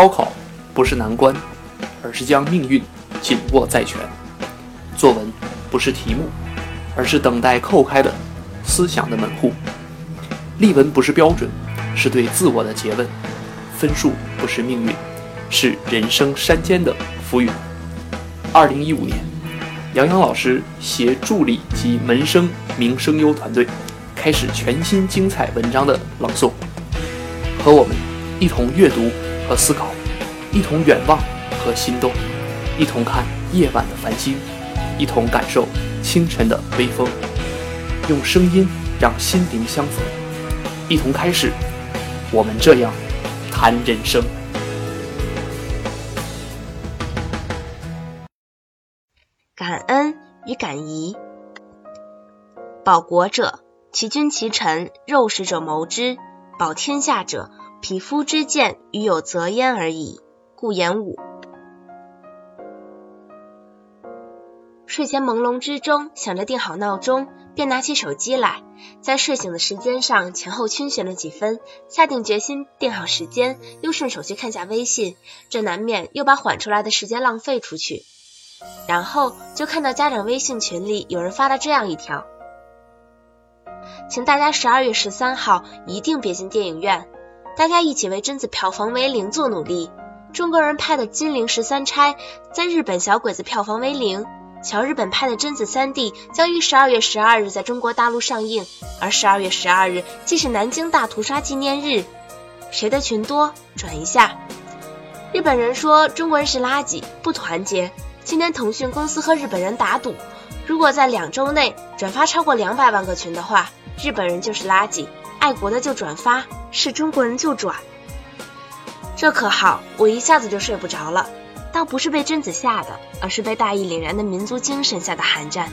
高考不是难关，而是将命运紧握在拳；作文不是题目，而是等待叩开的思想的门户；例文不是标准，是对自我的诘问；分数不是命运，是人生山间的浮云。二零一五年，杨洋老师携助理及门生名声优团队，开始全新精彩文章的朗诵，和我们一同阅读。和思考，一同远望和心动，一同看夜晚的繁星，一同感受清晨的微风，用声音让心灵相逢，一同开始我们这样谈人生。感恩与感疑，保国者，其君其臣，肉食者谋之；保天下者。匹夫之见与有责焉而已。故言武。睡前朦胧之中，想着定好闹钟，便拿起手机来，在睡醒的时间上前后圈选了几分，下定决心定好时间，又顺手去看下微信，这难免又把缓出来的时间浪费出去。然后就看到家长微信群里有人发了这样一条：请大家十二月十三号一定别进电影院。大家一起为贞子票房为零做努力。中国人拍的《金陵十三钗》在日本小鬼子票房为零。瞧，日本拍的《贞子三弟》将于十二月十二日在中国大陆上映，而十二月十二日既是南京大屠杀纪念日。谁的群多？转一下。日本人说中国人是垃圾，不团结。今天腾讯公司和日本人打赌，如果在两周内转发超过两百万个群的话，日本人就是垃圾。爱国的就转发，是中国人就转，这可好，我一下子就睡不着了。倒不是被贞子吓的，而是被大义凛然的民族精神吓的寒战。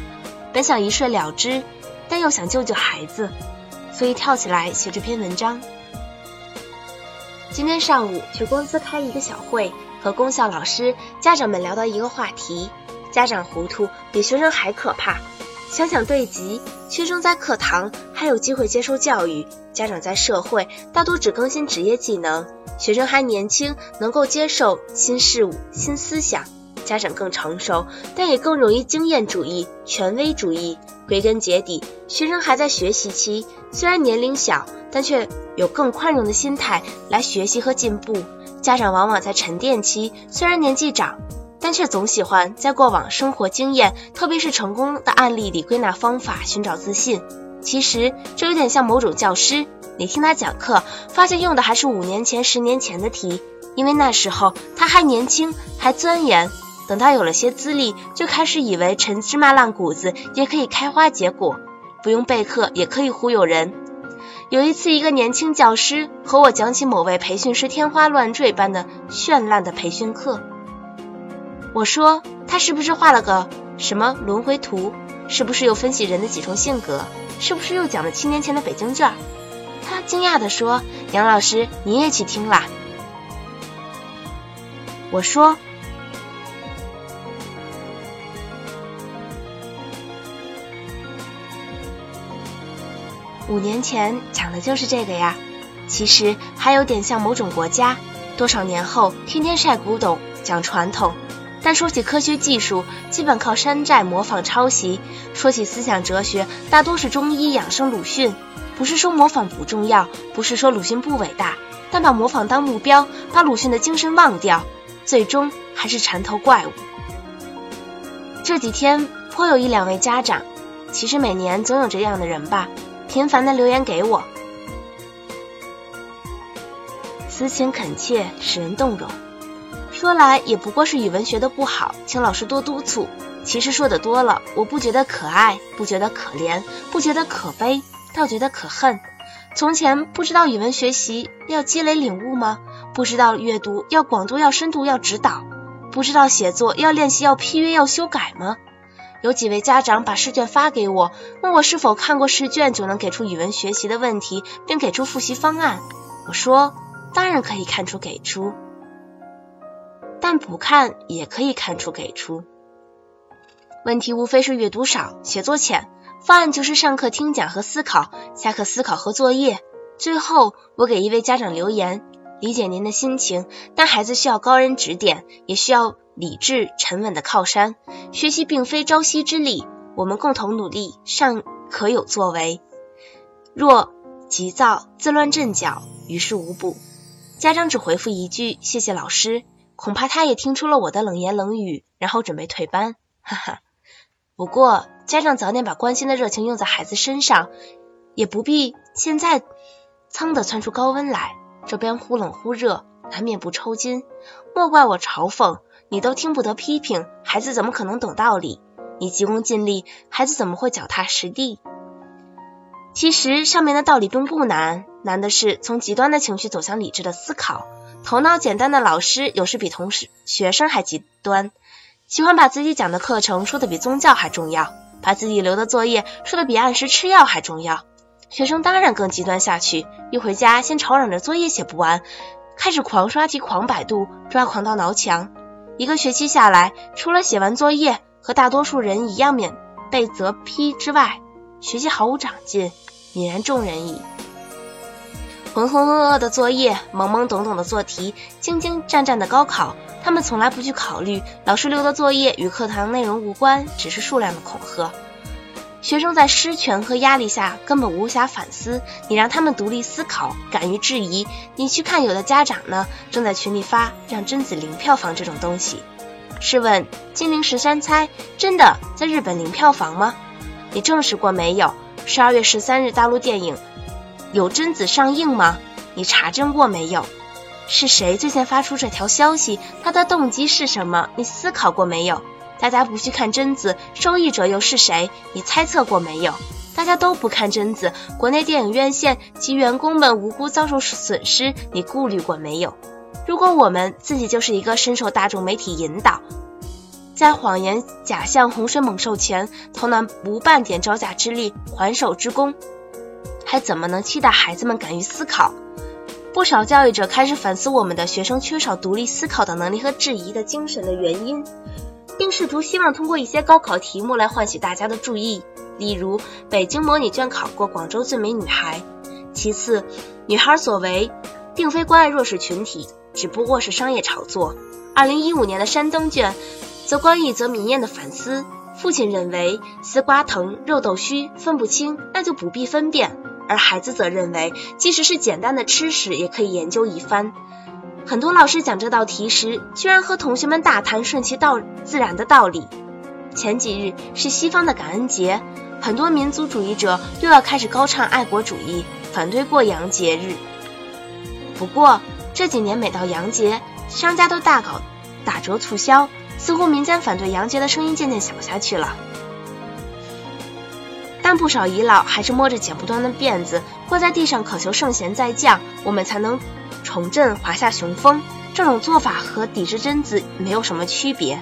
本想一睡了之，但又想救救孩子，所以跳起来写这篇文章。今天上午去公司开一个小会，和公校老师、家长们聊到一个话题：家长糊涂比学生还可怕。想想对极，学生在课堂还有机会接受教育，家长在社会大多只更新职业技能，学生还年轻，能够接受新事物、新思想；家长更成熟，但也更容易经验主义、权威主义。归根结底，学生还在学习期，虽然年龄小，但却有更宽容的心态来学习和进步；家长往往在沉淀期，虽然年纪长。但却总喜欢在过往生活经验，特别是成功的案例里归纳方法，寻找自信。其实这有点像某种教师，你听他讲课，发现用的还是五年前、十年前的题，因为那时候他还年轻，还钻研。等他有了些资历，就开始以为陈芝麻烂谷子也可以开花结果，不用备课也可以忽悠人。有一次，一个年轻教师和我讲起某位培训师天花乱坠般的绚烂的培训课。我说他是不是画了个什么轮回图？是不是又分析人的几重性格？是不是又讲了七年前的北京卷？他惊讶地说：“杨老师，你也去听啦？”我说：“五年前讲的就是这个呀。其实还有点像某种国家，多少年后天天晒古董，讲传统。”但说起科学技术，基本靠山寨模仿抄袭；说起思想哲学，大多是中医养生鲁迅。不是说模仿不重要，不是说鲁迅不伟大，但把模仿当目标，把鲁迅的精神忘掉，最终还是缠头怪物。这几天颇有一两位家长，其实每年总有这样的人吧，频繁的留言给我，词情恳切，使人动容。说来也不过是语文学的不好，请老师多督促。其实说的多了，我不觉得可爱，不觉得可怜，不觉得可悲，倒觉得可恨。从前不知道语文学习要积累领悟吗？不知道阅读要广度，要深度，要指导？不知道写作要练习，要批阅，要修改吗？有几位家长把试卷发给我，问我是否看过试卷就能给出语文学习的问题，并给出复习方案。我说，当然可以看出给出。但不看也可以看出给出问题，无非是阅读少、写作浅。方案就是上课听讲和思考，下课思考和作业。最后，我给一位家长留言：理解您的心情，但孩子需要高人指点，也需要理智沉稳的靠山。学习并非朝夕之力，我们共同努力，尚可有作为。若急躁、自乱阵脚，于事无补。家长只回复一句“谢谢老师”，恐怕他也听出了我的冷言冷语，然后准备退班。哈哈。不过，家长早点把关心的热情用在孩子身上，也不必现在噌的窜出高温来。这边忽冷忽热，难免不抽筋。莫怪我嘲讽，你都听不得批评，孩子怎么可能懂道理？你急功近利，孩子怎么会脚踏实地？其实上面的道理并不难，难的是从极端的情绪走向理智的思考。头脑简单的老师有时比同事学生还极端，喜欢把自己讲的课程说的比宗教还重要，把自己留的作业说的比按时吃药还重要。学生当然更极端下去，一回家先吵嚷着作业写不完，开始狂刷题、狂百度、抓狂到挠墙。一个学期下来，除了写完作业和大多数人一样免被责批之外，学习毫无长进，泯然众人矣。浑浑噩噩的作业，懵懵懂懂的做题，兢兢战战的高考，他们从来不去考虑老师留的作业与课堂内容无关，只是数量的恐吓。学生在失权和压力下根本无暇反思，你让他们独立思考，敢于质疑。你去看有的家长呢，正在群里发让贞子零票房这种东西。试问《金陵十三钗》真的在日本零票房吗？你证实过没有？十二月十三日大陆电影有贞子上映吗？你查证过没有？是谁最先发出这条消息？他的动机是什么？你思考过没有？大家不去看贞子，受益者又是谁？你猜测过没有？大家都不看贞子，国内电影院线及员工们无辜遭受损失，你顾虑过没有？如果我们自己就是一个深受大众媒体引导，在谎言假象洪水猛兽前，头脑无半点招架之力，还手之功，还怎么能期待孩子们敢于思考？不少教育者开始反思我们的学生缺少独立思考的能力和质疑的精神的原因。并试图希望通过一些高考题目来唤起大家的注意，例如北京模拟卷考过广州最美女孩。其次，女孩所为并非关爱弱势群体，只不过是商业炒作。二零一五年的山东卷则关于则民谚的反思：父亲认为丝瓜藤、肉豆须分不清，那就不必分辨；而孩子则认为，即使是简单的吃食，也可以研究一番。很多老师讲这道题时，居然和同学们大谈顺其道自然的道理。前几日是西方的感恩节，很多民族主义者又要开始高唱爱国主义，反对过洋节日。不过这几年每到洋节，商家都大搞打折促销，似乎民间反对洋节的声音渐渐小下去了。但不少遗老还是摸着剪不断的辫子，跪在地上渴求圣贤再降，我们才能。重振华夏雄风，这种做法和抵制贞子没有什么区别。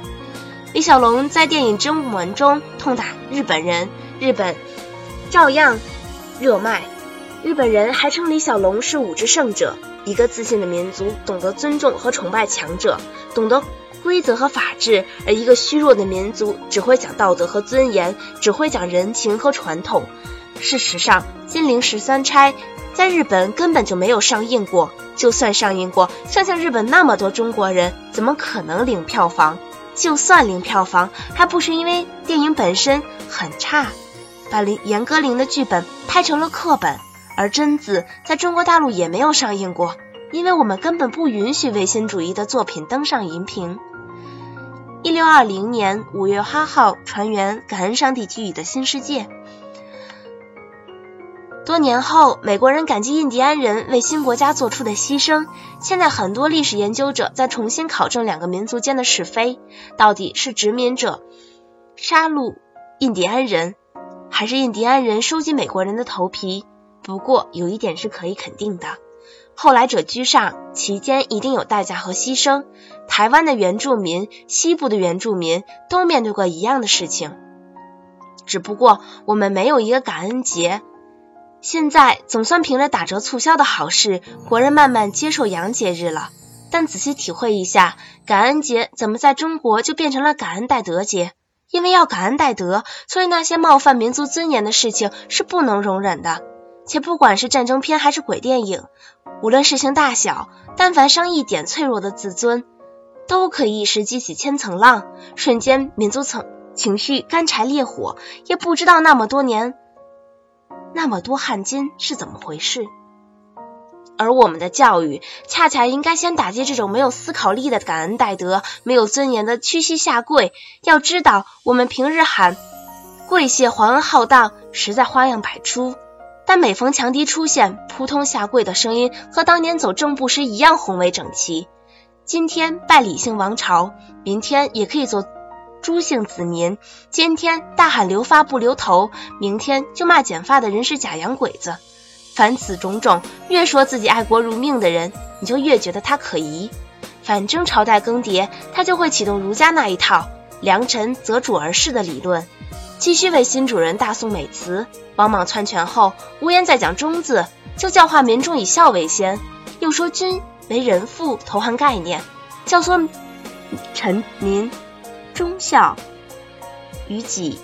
李小龙在电影《真武门》中痛打日本人，日本照样热卖。日本人还称李小龙是武之圣者。一个自信的民族懂得尊重和崇拜强者，懂得规则和法治；而一个虚弱的民族只会讲道德和尊严，只会讲人情和传统。事实上，《金陵十三钗》在日本根本就没有上映过。就算上映过，像像日本那么多中国人，怎么可能零票房？就算零票房，还不是因为电影本身很差，把林严歌苓的剧本拍成了课本。而贞子在中国大陆也没有上映过，因为我们根本不允许唯心主义的作品登上荧屏。一六二零年五月八号，船员感恩上帝给予的新世界。多年后，美国人感激印第安人为新国家做出的牺牲。现在，很多历史研究者在重新考证两个民族间的是非：到底是殖民者杀戮印第安人，还是印第安人收集美国人的头皮？不过，有一点是可以肯定的：后来者居上，其间一定有代价和牺牲。台湾的原住民、西部的原住民都面对过一样的事情，只不过我们没有一个感恩节。现在总算凭着打折促销的好事，国人慢慢接受洋节日了。但仔细体会一下，感恩节怎么在中国就变成了感恩戴德节？因为要感恩戴德，所以那些冒犯民族尊严的事情是不能容忍的。且不管是战争片还是鬼电影，无论事情大小，但凡伤一点脆弱的自尊，都可以一时激起千层浪，瞬间民族层情绪干柴烈火。也不知道那么多年，那么多汉奸是怎么回事。而我们的教育，恰恰应该先打击这种没有思考力的感恩戴德、没有尊严的屈膝下跪。要知道，我们平日喊跪谢、皇恩浩荡，实在花样百出。但每逢强敌出现，扑通下跪的声音和当年走正步时一样宏伟整齐。今天拜李姓王朝，明天也可以做朱姓子民；今天大喊留发不留头，明天就骂剪发的人是假洋鬼子。凡此种种，越说自己爱国如命的人，你就越觉得他可疑。反正朝代更迭，他就会启动儒家那一套“良臣择主而事”的理论。继续为新主人大诵美词，王莽篡权后，无言再讲忠字，就教化民众以孝为先，又说君为人父，投汉概念，教唆臣民忠孝于己，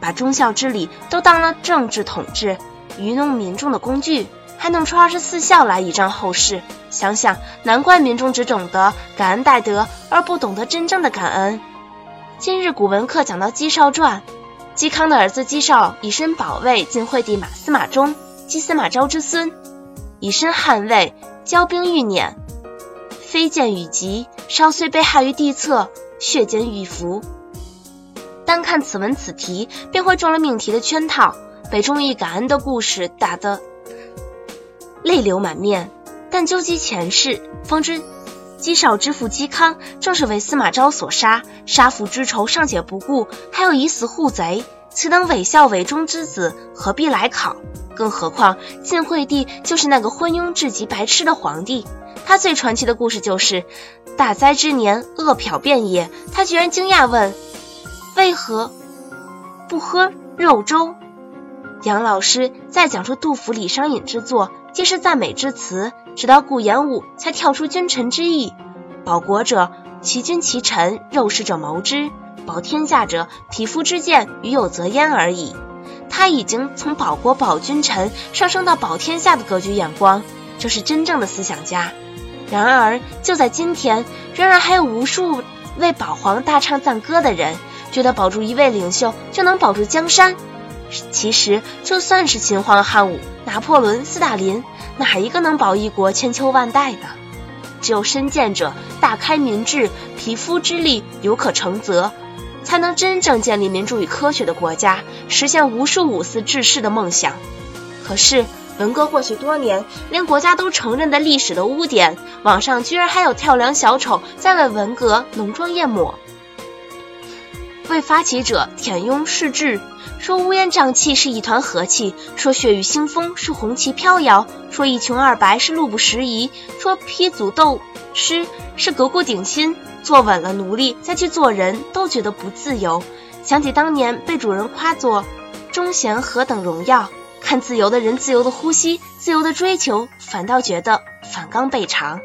把忠孝之礼都当了政治统治、愚弄民众的工具，还弄出二十四孝来倚仗后世。想想，难怪民众只懂得感恩戴德，而不懂得真正的感恩。今日古文课讲到姬少传。嵇康的儿子嵇绍以身保卫晋惠帝马司马衷，即司马昭之孙，以身捍卫，骄兵欲撵，飞剑与疾，稍虽被害于地侧，血溅玉符。单看此文此题，便会中了命题的圈套，被忠义感恩的故事打得泪流满面。但究其前世，方知。嵇少之父嵇康正是为司马昭所杀，杀父之仇尚且不顾，还要以死护贼，此等伪孝伪忠之子何必来考？更何况晋惠帝就是那个昏庸至极、白痴的皇帝。他最传奇的故事就是大灾之年，饿殍遍野，他居然惊讶问：“为何不喝肉粥？”杨老师在讲述杜甫、李商隐之作。皆是赞美之词，直到顾炎武才跳出君臣之意。保国者，其君其臣，肉食者谋之；保天下者，匹夫之见，与有则焉而已。他已经从保国保君臣上升到保天下的格局眼光，这是真正的思想家。然而，就在今天，仍然还有无数为保皇大唱赞歌的人，觉得保住一位领袖就能保住江山。其实，就算是秦皇汉武、拿破仑、斯大林，哪一个能保一国千秋万代的？只有身见者大开民智，匹夫之力犹可成则，才能真正建立民主与科学的国家，实现无数五四志士的梦想。可是，文革过去多年，连国家都承认的历史的污点，网上居然还有跳梁小丑在为文革浓妆艳抹，为发起者舔拥示志。说乌烟瘴气是一团和气，说血雨腥风是红旗飘摇，说一穷二白是路不拾遗，说批祖斗师是革故鼎新。坐稳了奴隶再去做人，都觉得不自由。想起当年被主人夸作忠贤何等荣耀，看自由的人自由的呼吸，自由的追求，反倒觉得反纲背长。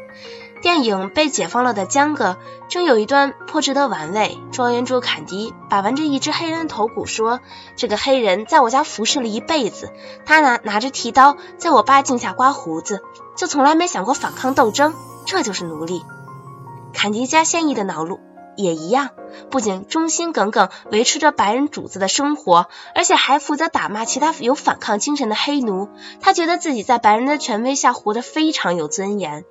电影《被解放了的江哥》中有一段颇值得玩味。庄园主坎迪把玩着一只黑人的头骨说：“这个黑人在我家服侍了一辈子，他拿拿着剃刀在我爸镜下刮胡子，就从来没想过反抗斗争，这就是奴隶。”坎迪家现役的脑路也一样，不仅忠心耿耿维持着白人主子的生活，而且还负责打骂其他有反抗精神的黑奴。他觉得自己在白人的权威下活得非常有尊严。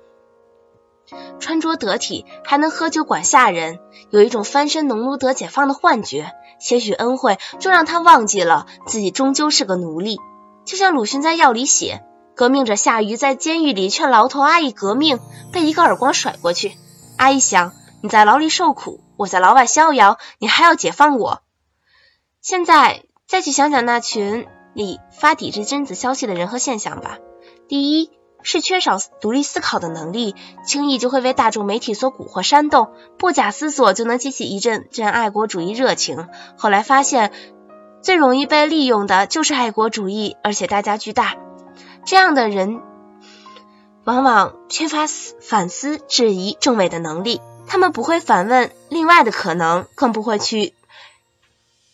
穿着得体，还能喝酒管下人，有一种翻身农奴得解放的幻觉。些许恩惠，就让他忘记了自己终究是个奴隶。就像鲁迅在药里写，革命者夏瑜在监狱里劝牢头阿姨革命，被一个耳光甩过去。阿姨想：你在牢里受苦，我在牢外逍遥，你还要解放我？现在再去想想那群里发抵制贞子消息的人和现象吧。第一。是缺少独立思考的能力，轻易就会被大众媒体所蛊惑煽动，不假思索就能激起一阵阵爱国主义热情。后来发现，最容易被利用的就是爱国主义，而且代价巨大。这样的人往往缺乏思反思、质疑政委的能力，他们不会反问另外的可能，更不会去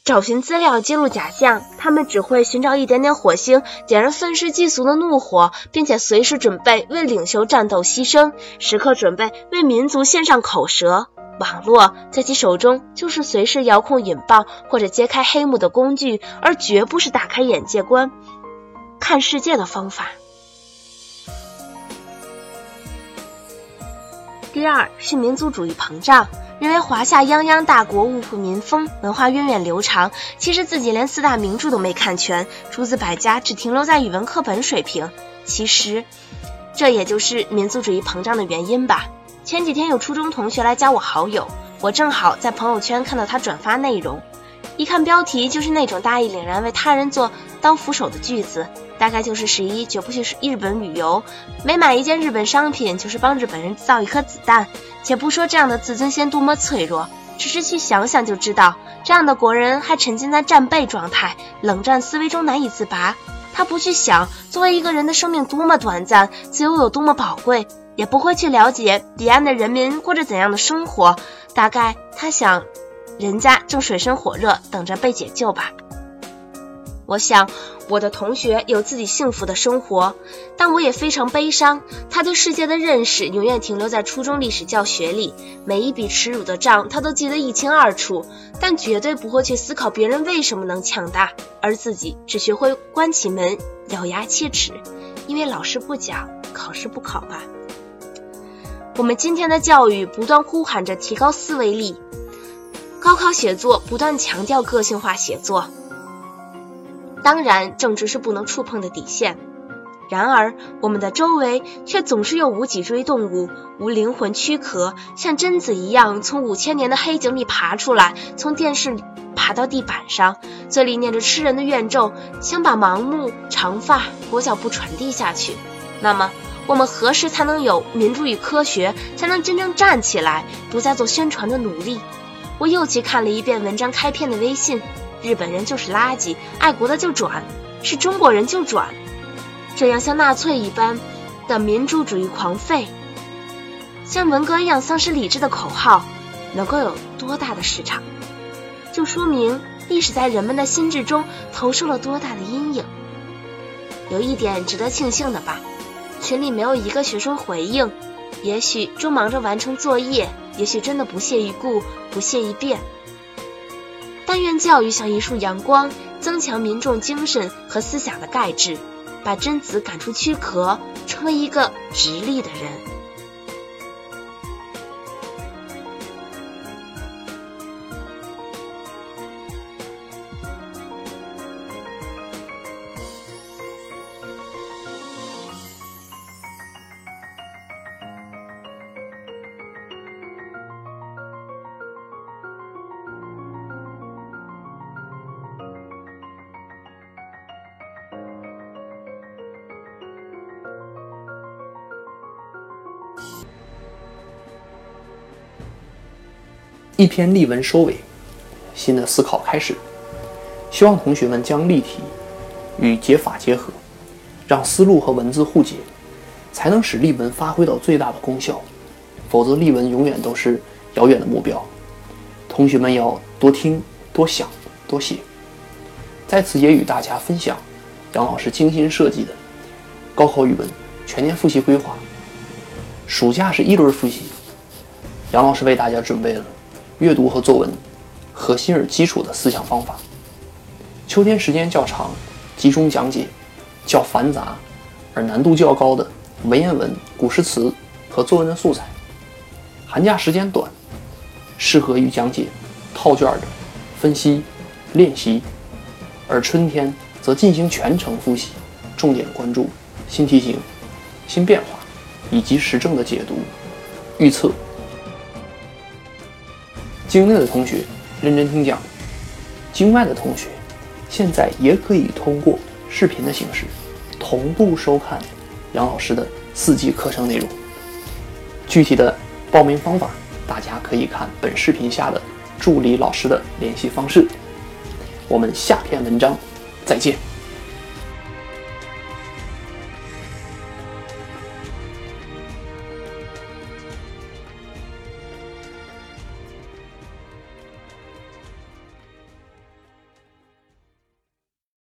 找寻资料、揭露假象，他们只会寻找一点点火星，点燃愤世嫉俗的怒火，并且随时准备为领袖战斗牺牲，时刻准备为民族献上口舌。网络在其手中就是随时遥控引爆或者揭开黑幕的工具，而绝不是打开眼界观、看世界的方法。第二是民族主义膨胀。认为华夏泱泱大国物阜民丰，文化源远流长，其实自己连四大名著都没看全，诸子百家只停留在语文课本水平。其实，这也就是民族主义膨胀的原因吧。前几天有初中同学来加我好友，我正好在朋友圈看到他转发内容，一看标题就是那种大义凛然为他人做刀斧手的句子，大概就是十一绝不去日本旅游，每买一件日本商品就是帮日本人造一颗子弹。且不说这样的自尊心多么脆弱，只是去想想就知道，这样的国人还沉浸在战备状态、冷战思维中难以自拔。他不去想作为一个人的生命多么短暂，自由有多么宝贵，也不会去了解彼岸的人民过着怎样的生活。大概他想，人家正水深火热，等着被解救吧。我想。我的同学有自己幸福的生活，但我也非常悲伤。他对世界的认识永远停留在初中历史教学里，每一笔耻辱的账他都记得一清二楚，但绝对不会去思考别人为什么能强大，而自己只学会关起门咬牙切齿，因为老师不讲，考试不考吧。我们今天的教育不断呼喊着提高思维力，高考写作不断强调个性化写作。当然，政治是不能触碰的底线。然而，我们的周围却总是有无脊椎动物、无灵魂躯壳，像贞子一样从五千年的黑井里爬出来，从电视爬到地板上，嘴里念着吃人的怨咒，想把盲目长发裹脚布传递下去。那么，我们何时才能有民主与科学，才能真正站起来，不再做宣传的努力？我又去看了一遍文章开篇的微信。日本人就是垃圾，爱国的就转，是中国人就转，这样像纳粹一般的民主主义狂吠，像文革一样丧失理智的口号，能够有多大的市场？就说明历史在人们的心智中投射了多大的阴影。有一点值得庆幸的吧，群里没有一个学生回应，也许正忙着完成作业，也许真的不屑一顾，不屑一辩。但愿教育像一束阳光，增强民众精神和思想的钙质，把贞子赶出躯壳，成为一个直立的人。一篇例文收尾，新的思考开始。希望同学们将例题与解法结合，让思路和文字互解，才能使例文发挥到最大的功效。否则，例文永远都是遥远的目标。同学们要多听、多想、多写。在此也与大家分享杨老师精心设计的高考语文全年复习规划。暑假是一轮复习，杨老师为大家准备了。阅读和作文核心而基础的思想方法。秋天时间较长，集中讲解较繁杂而难度较高的文言文、古诗词和作文的素材。寒假时间短，适合于讲解套卷的分析练习，而春天则进行全程复习，重点关注新题型、新变化以及时政的解读、预测。境内的同学认真听讲，境外的同学现在也可以通过视频的形式同步收看杨老师的四季课程内容。具体的报名方法，大家可以看本视频下的助理老师的联系方式。我们下篇文章再见。